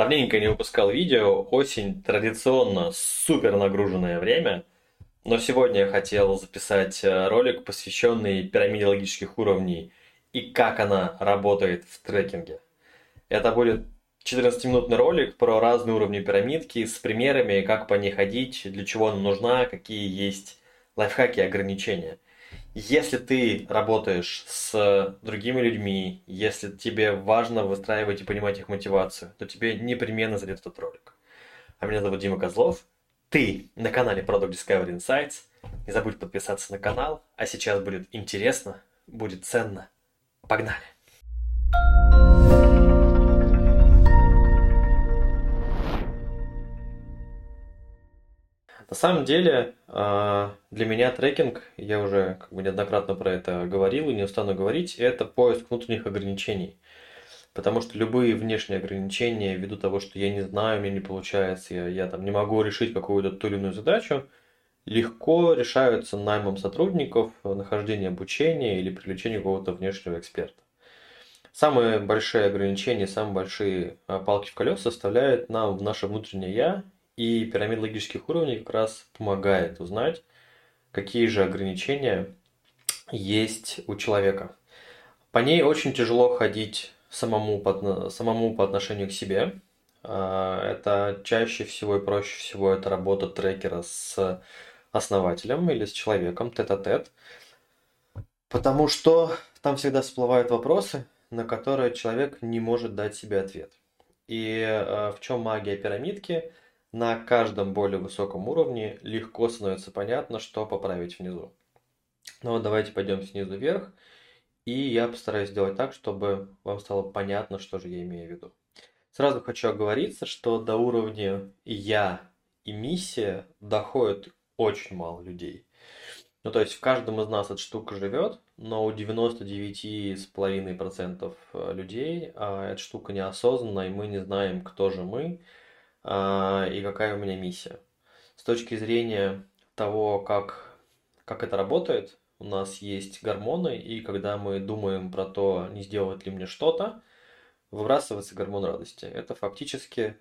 Давненько не выпускал видео, осень традиционно супер нагруженное время, но сегодня я хотел записать э, ролик, посвященный пирамиде логических уровней и как она работает в трекинге. Это будет 14-минутный ролик про разные уровни пирамидки с примерами, как по ней ходить, для чего она нужна, какие есть лайфхаки и ограничения – если ты работаешь с другими людьми, если тебе важно выстраивать и понимать их мотивацию, то тебе непременно зайдет этот ролик. А меня зовут Дима Козлов. Ты на канале Product Discovery Insights. Не забудь подписаться на канал. А сейчас будет интересно, будет ценно. Погнали! На самом деле, а, для меня трекинг, я уже как бы неоднократно про это говорил и не устану говорить, это поиск внутренних ограничений. Потому что любые внешние ограничения, ввиду того, что я не знаю, мне не получается, я, я там не могу решить какую-то ту или иную задачу, легко решаются наймом сотрудников, нахождением обучения или привлечением какого-то внешнего эксперта. Самые большие ограничения, самые большие а, палки в колеса составляет нам наше внутреннее «я» И пирамида логических уровней как раз помогает узнать, какие же ограничения есть у человека. По ней очень тяжело ходить самому по, самому по отношению к себе. А, это чаще всего и проще всего это работа трекера с основателем или с человеком тет-а-тет. Потому что там всегда всплывают вопросы, на которые человек не может дать себе ответ. И э, в чем магия пирамидки? На каждом более высоком уровне легко становится понятно, что поправить внизу. Но ну давайте пойдем снизу вверх, и я постараюсь сделать так, чтобы вам стало понятно, что же я имею в виду. Сразу хочу оговориться, что до уровня «я» и «миссия» доходит очень мало людей. Ну, то есть в каждом из нас эта штука живет, но у 99,5% людей а, эта штука неосознанна, и мы не знаем, кто же мы, и какая у меня миссия. С точки зрения того, как, как это работает, у нас есть гормоны, и когда мы думаем про то, не сделать ли мне что-то, выбрасывается гормон радости. Это фактически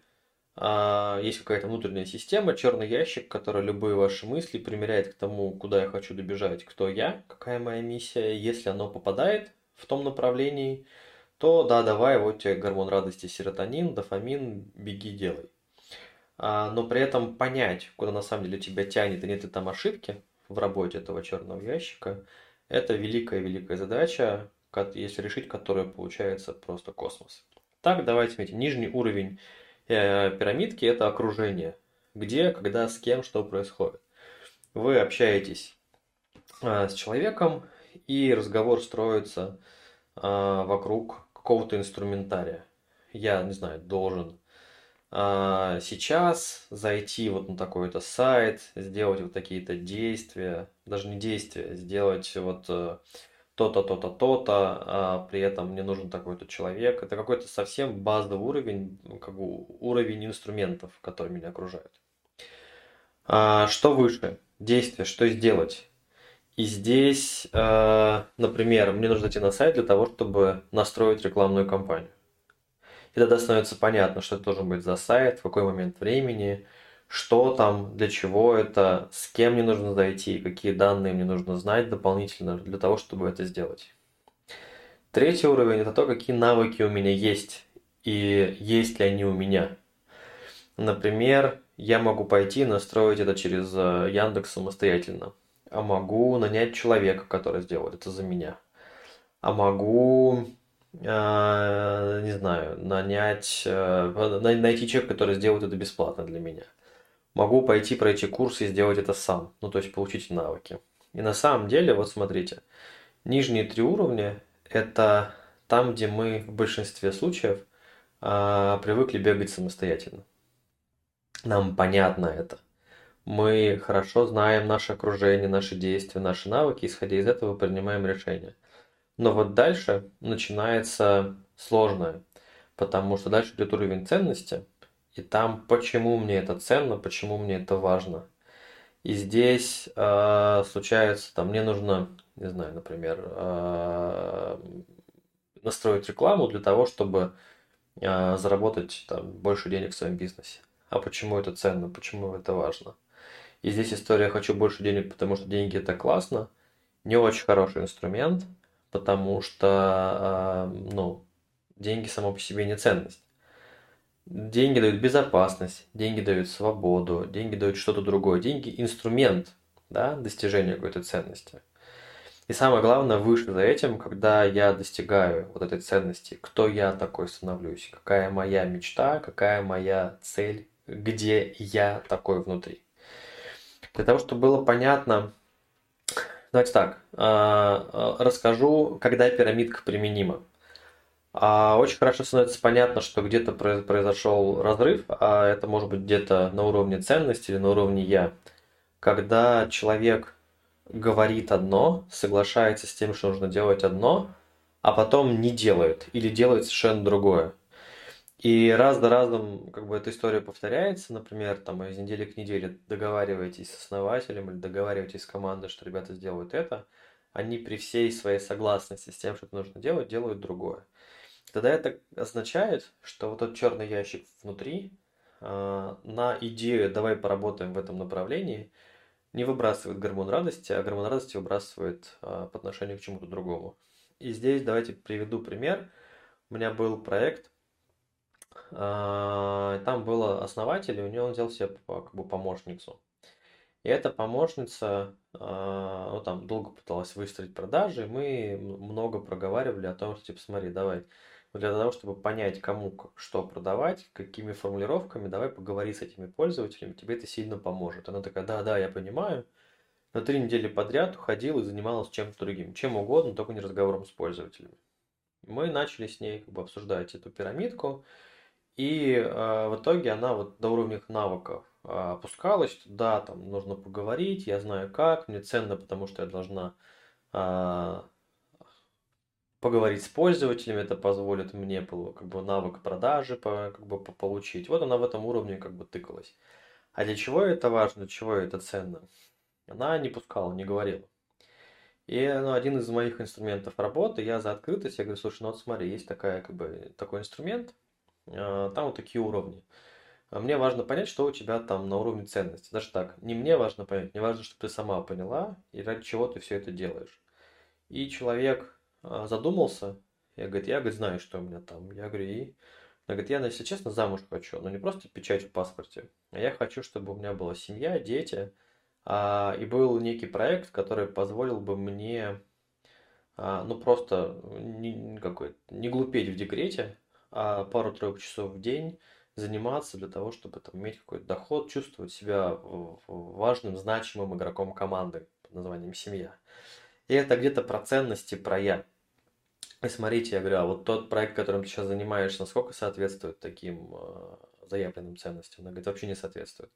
а, есть какая-то внутренняя система, черный ящик, который любые ваши мысли примеряет к тому, куда я хочу добежать, кто я, какая моя миссия. Если оно попадает в том направлении, то да, давай, вот тебе гормон радости, серотонин, дофамин, беги, делай. А, но при этом понять, куда на самом деле тебя тянет, и нет ли там ошибки в работе этого черного ящика, это великая-великая задача, если решить которую получается просто космос. Так, давайте смотрите, нижний уровень э, пирамидки – это окружение. Где, когда, с кем, что происходит. Вы общаетесь э, с человеком, и разговор строится э, вокруг какого-то инструментария. Я, не знаю, должен а, сейчас зайти вот на такой-то сайт, сделать вот такие-то действия, даже не действия, сделать вот э, то-то, то-то, то-то, а при этом мне нужен такой-то человек. Это какой-то совсем базовый уровень, ну, как бы уровень инструментов, которые меня окружают. А, что выше? Действие, что сделать? И здесь, э, например, мне нужно идти на сайт для того, чтобы настроить рекламную кампанию. И тогда становится понятно, что это должен быть за сайт, в какой момент времени, что там, для чего это, с кем мне нужно зайти, какие данные мне нужно знать дополнительно для того, чтобы это сделать. Третий уровень – это то, какие навыки у меня есть и есть ли они у меня. Например, я могу пойти настроить это через э, Яндекс самостоятельно, а могу нанять человека, который сделает это за меня, а могу не знаю, нанять, э, найти человека, который сделает это бесплатно для меня. Могу пойти пройти курс и сделать это сам, ну то есть получить навыки. И на самом деле, вот смотрите, нижние три уровня – это там, где мы в большинстве случаев а, привыкли бегать самостоятельно. Нам понятно это. Мы хорошо знаем наше окружение, наши действия, наши навыки, исходя из этого принимаем решения – но вот дальше начинается сложное, потому что дальше идет уровень ценности, и там почему мне это ценно, почему мне это важно. И здесь э, случается, там мне нужно, не знаю, например, э, настроить рекламу для того, чтобы а, заработать там, больше денег в своем бизнесе. А почему это ценно, почему это важно? И здесь история «хочу больше денег, потому что деньги – это классно» не очень хороший инструмент, потому что, а, ну, деньги само по себе не ценность. Деньги дают безопасность, деньги дают свободу, деньги дают что-то другое. Деньги – инструмент да, достижения какой-то ценности. И самое главное, выше за этим, когда я достигаю вот этой ценности, кто я такой становлюсь, какая моя мечта, какая моя цель, где я такой внутри. Для того, чтобы было понятно, давайте так, а, а, расскажу, когда пирамидка применима. А очень хорошо становится понятно, что где-то произошел разрыв, а это может быть где-то на уровне ценности или на уровне я. Когда человек говорит одно, соглашается с тем, что нужно делать одно, а потом не делает или делает совершенно другое. И раз за разом как бы эта история повторяется, например, там из недели к неделе договариваетесь с основателем или договариваетесь с командой, что ребята сделают это, они при всей своей согласности с тем, что это нужно делать, делают другое. Тогда это означает, что вот этот черный ящик внутри э, на идею «давай поработаем в этом направлении» не выбрасывает гормон радости, а гормон радости выбрасывает э, по отношению к чему-то другому. И здесь давайте приведу пример. У меня был проект, там был основатель, и у него он взял себе как бы помощницу. И эта помощница, ну там долго пыталась выстроить продажи, и мы много проговаривали о том, что типа смотри, давай, для того, чтобы понять, кому что продавать, какими формулировками, давай поговори с этими пользователями, тебе это сильно поможет. Она такая, да, да, я понимаю. На три недели подряд уходила и занималась чем-то другим, чем угодно, только не разговором с пользователями. Мы начали с ней как бы обсуждать эту пирамидку, и э, в итоге она вот до уровня навыков э, опускалась, что да, там нужно поговорить, я знаю как, мне ценно, потому что я должна э, поговорить с пользователями, это позволит мне как бы навык продажи по, как бы получить. Вот она в этом уровне как бы тыкалась. А для чего это важно, для чего это ценно? Она не пускала, не говорила. И ну, один из моих инструментов работы, я за открытость, я говорю, слушай, ну вот смотри, есть такая, как бы, такой инструмент, там вот такие уровни. А мне важно понять, что у тебя там на уровне ценности. Даже так, не мне важно понять, мне важно, чтобы ты сама поняла, и ради чего ты все это делаешь. И человек а, задумался. Я, говорит, я, говорит, знаю, что у меня там. Я говорю, и... Она говорит, я, если честно, замуж хочу, но не просто печать в паспорте, а я хочу, чтобы у меня была семья, дети, а, и был некий проект, который позволил бы мне, а, ну, просто не, какой, не глупеть в декрете, пару-тройку часов в день заниматься для того, чтобы там, иметь какой-то доход, чувствовать себя важным, значимым игроком команды под названием «Семья». И это где-то про ценности, про я. И смотрите, я говорю, а вот тот проект, которым ты сейчас занимаешься, насколько соответствует таким э, заявленным ценностям? Она говорит, вообще не соответствует.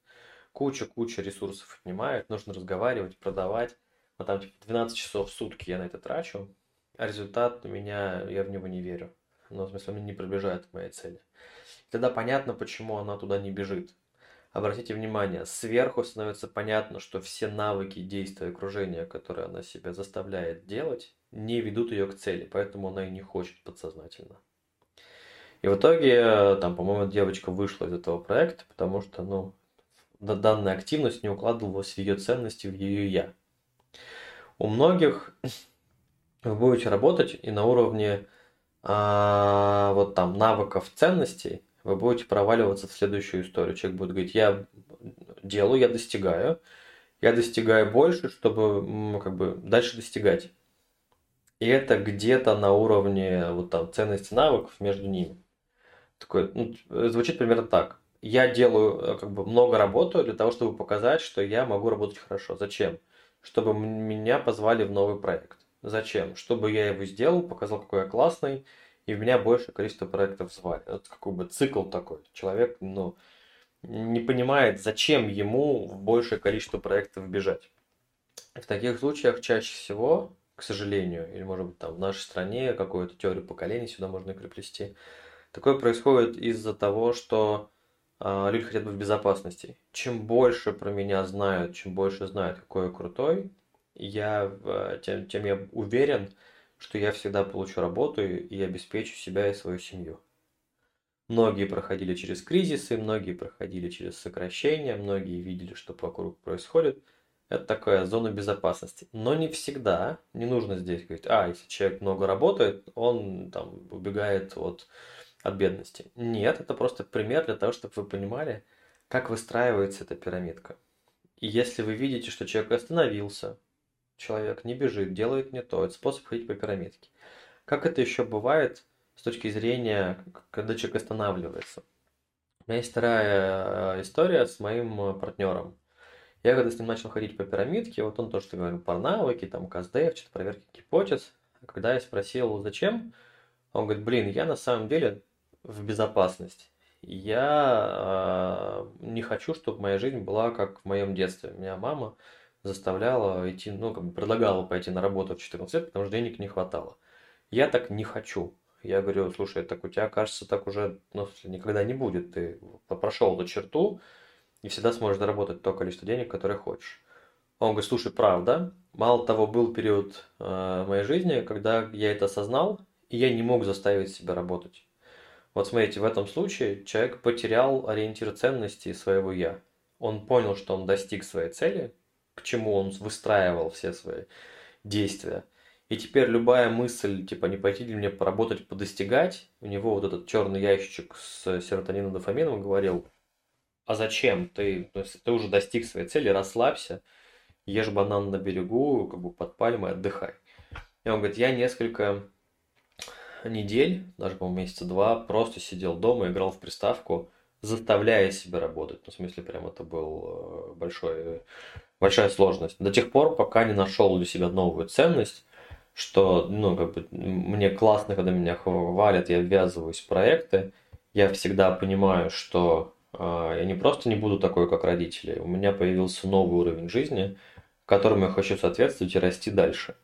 Куча-куча ресурсов отнимает, нужно разговаривать, продавать. Вот там типа 12 часов в сутки я на это трачу, а результат у меня, я в него не верю. Ну, в смысле, он не приближает к моей цели. И тогда понятно, почему она туда не бежит. Обратите внимание, сверху становится понятно, что все навыки действия окружения, которые она себя заставляет делать, не ведут ее к цели, поэтому она и не хочет подсознательно. И в итоге, там, по-моему, девочка вышла из этого проекта, потому что, ну, данная активность не укладывалась в ее ценности, в ее я. У многих вы будете работать и на уровне а, вот там навыков ценностей, вы будете проваливаться в следующую историю. Человек будет говорить, я делаю, я достигаю, я достигаю больше, чтобы как бы дальше достигать. И это где-то на уровне вот там ценности навыков между ними. Такое, ну, звучит примерно так. Я делаю э, как бы много работаю для того, чтобы показать, что я могу работать хорошо. Зачем? Чтобы меня позвали в новый проект. Зачем? Чтобы я его сделал, показал, какой я классный, и в меня большее количество проектов звали. Это какой бы цикл такой. Человек, ну, не понимает, зачем ему в большее количество проектов бежать. В таких случаях чаще всего, к сожалению, или может быть там в нашей стране какую-то теорию поколений сюда можно приплести, такое происходит из-за того, что э, люди хотят быть в безопасности. Чем больше про меня знают, чем больше знают, какой я крутой, я, э, тем, тем я уверен, что я всегда получу работу и обеспечу себя и свою семью. Многие проходили через кризисы, многие проходили через сокращения, многие видели, что вокруг происходит. Это такая зона безопасности. Но не всегда, не нужно здесь говорить, а, если человек много работает, он там убегает от, от бедности. Нет, это просто пример для того, чтобы вы понимали, как выстраивается эта пирамидка. И если вы видите, что человек остановился, человек не бежит, делает не то, это способ ходить по пирамидке. Как это еще бывает с точки зрения, когда человек останавливается? У меня есть вторая э, история с моим партнером. Я когда с ним начал ходить по пирамидке, вот он то, что говорил про навыки, там, КСДФ, что-то проверки гипотез. Когда я спросил, зачем, он говорит, блин, я на самом деле в безопасности. Я э, не хочу, чтобы моя жизнь была как в моем детстве. Меня мама заставляла идти, ну, как бы предлагала пойти на работу в 14 лет, потому что денег не хватало. Я так не хочу. Я говорю, слушай, так у тебя, кажется, так уже ну, никогда не будет. Ты прошел эту черту, и всегда сможешь заработать то количество денег, которое хочешь. Он говорит, слушай, правда, мало того, был период э, моей жизни, когда я это осознал, и я не мог заставить себя работать. Вот смотрите, в этом случае человек потерял ориентир ценности своего «я». Он понял, что он достиг своей цели, к чему он выстраивал все свои действия. И теперь любая мысль, типа, не пойти ли мне поработать, подостигать, у него вот этот черный ящичек с серотонином, дофамином говорил, а зачем? Ты, есть ты уже достиг своей цели, расслабься, ешь банан на берегу, как бы под пальмой, отдыхай. И он говорит, я несколько недель, даже, по-моему, месяца два, просто сидел дома, играл в приставку, заставляя себя работать. Ну, в смысле, прям это был э, большой, большая сложность. До тех пор, пока не нашел для себя новую ценность, что, ну, как бы, мне классно, когда меня хвалят, я ввязываюсь в проекты, я всегда понимаю, что а, я не просто не буду такой, как родители. У меня появился новый уровень жизни, которому я хочу соответствовать и расти дальше.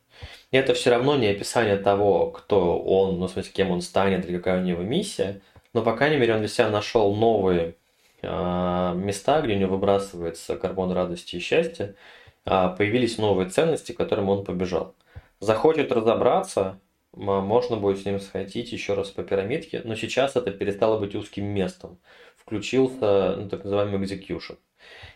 И это все равно не описание того, кто он, ну, в смысле, кем он станет или какая у него миссия, но, по крайней мере, он для себя нашел новые э, места, где у него выбрасывается карбон радости и счастья, э, появились новые ценности, к которым он побежал. Захочет разобраться, можно будет с ним сходить еще раз по пирамидке, но сейчас это перестало быть узким местом включился ну, так называемый execution.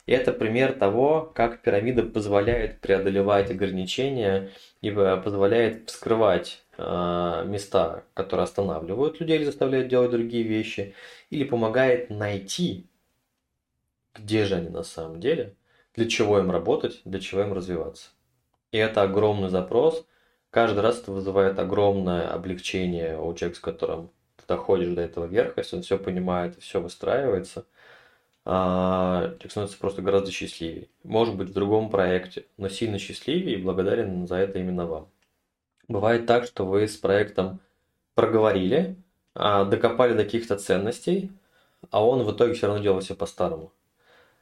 И это пример того, как пирамида позволяет преодолевать ограничения и позволяет вскрывать э, места, которые останавливают людей или заставляют делать другие вещи, или помогает найти, где же они на самом деле, для чего им работать, для чего им развиваться. И это огромный запрос. Каждый раз это вызывает огромное облегчение у человека, с которым доходишь до этого верха, если он все понимает все выстраивается, а, человек становится просто гораздо счастливее. Может быть, в другом проекте, но сильно счастливее и благодарен за это именно вам. Бывает так, что вы с проектом проговорили, а, докопали до каких-то ценностей, а он в итоге все равно делал все по-старому.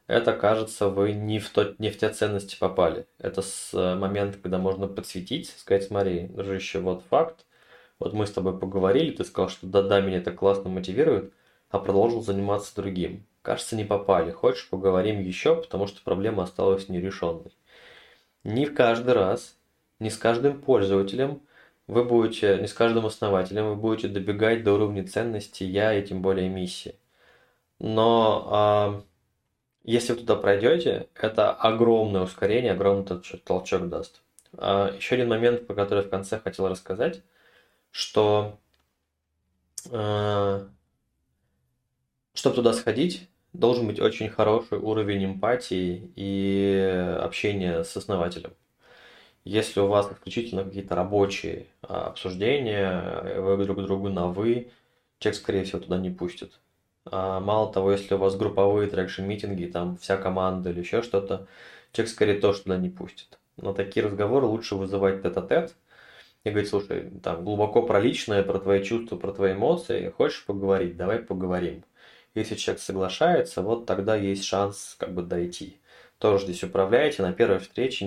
Это, кажется, вы не в, тот, не в те ценности попали. Это с э, момента, когда можно подсветить, сказать, смотри, дружище, вот факт, вот мы с тобой поговорили, ты сказал, что да-да, меня это классно мотивирует, а продолжил заниматься другим. Кажется, не попали. Хочешь, поговорим еще, потому что проблема осталась нерешенной. Не в каждый раз, не с каждым пользователем вы будете, не с каждым основателем вы будете добегать до уровня ценности я и тем более миссии. Но а, если вы туда пройдете, это огромное ускорение, огромный толчок даст. А, еще один момент, по который в конце хотел рассказать что э, чтобы туда сходить, должен быть очень хороший уровень эмпатии и общения с основателем. Если у вас исключительно какие-то рабочие а, обсуждения, вы друг другу на «вы», человек, скорее всего, туда не пустит. А мало того, если у вас групповые traction-митинги, там вся команда или еще что-то, человек, скорее, тоже туда не пустит. Но такие разговоры лучше вызывать тет-а-тет, -тет, и говорит, слушай, там глубоко про личное, про твои чувства, про твои эмоции, хочешь поговорить, давай поговорим. Если человек соглашается, вот тогда есть шанс как бы дойти. Тоже здесь управляете, на первой встрече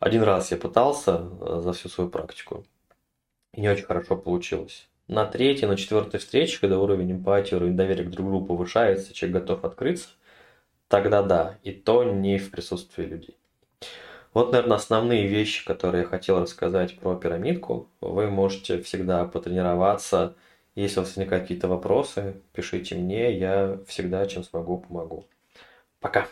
один раз я пытался э, за всю свою практику, и не очень хорошо получилось. На третьей, на четвертой встрече, когда уровень эмпатии, уровень доверия к друг другу повышается, человек готов открыться, тогда да, и то не в присутствии людей. Вот, наверное, основные вещи, которые я хотел рассказать про пирамидку. Вы можете всегда потренироваться Если у вас возникают какие-то вопросы, пишите мне, я всегда, чем смогу, помогу. Пока!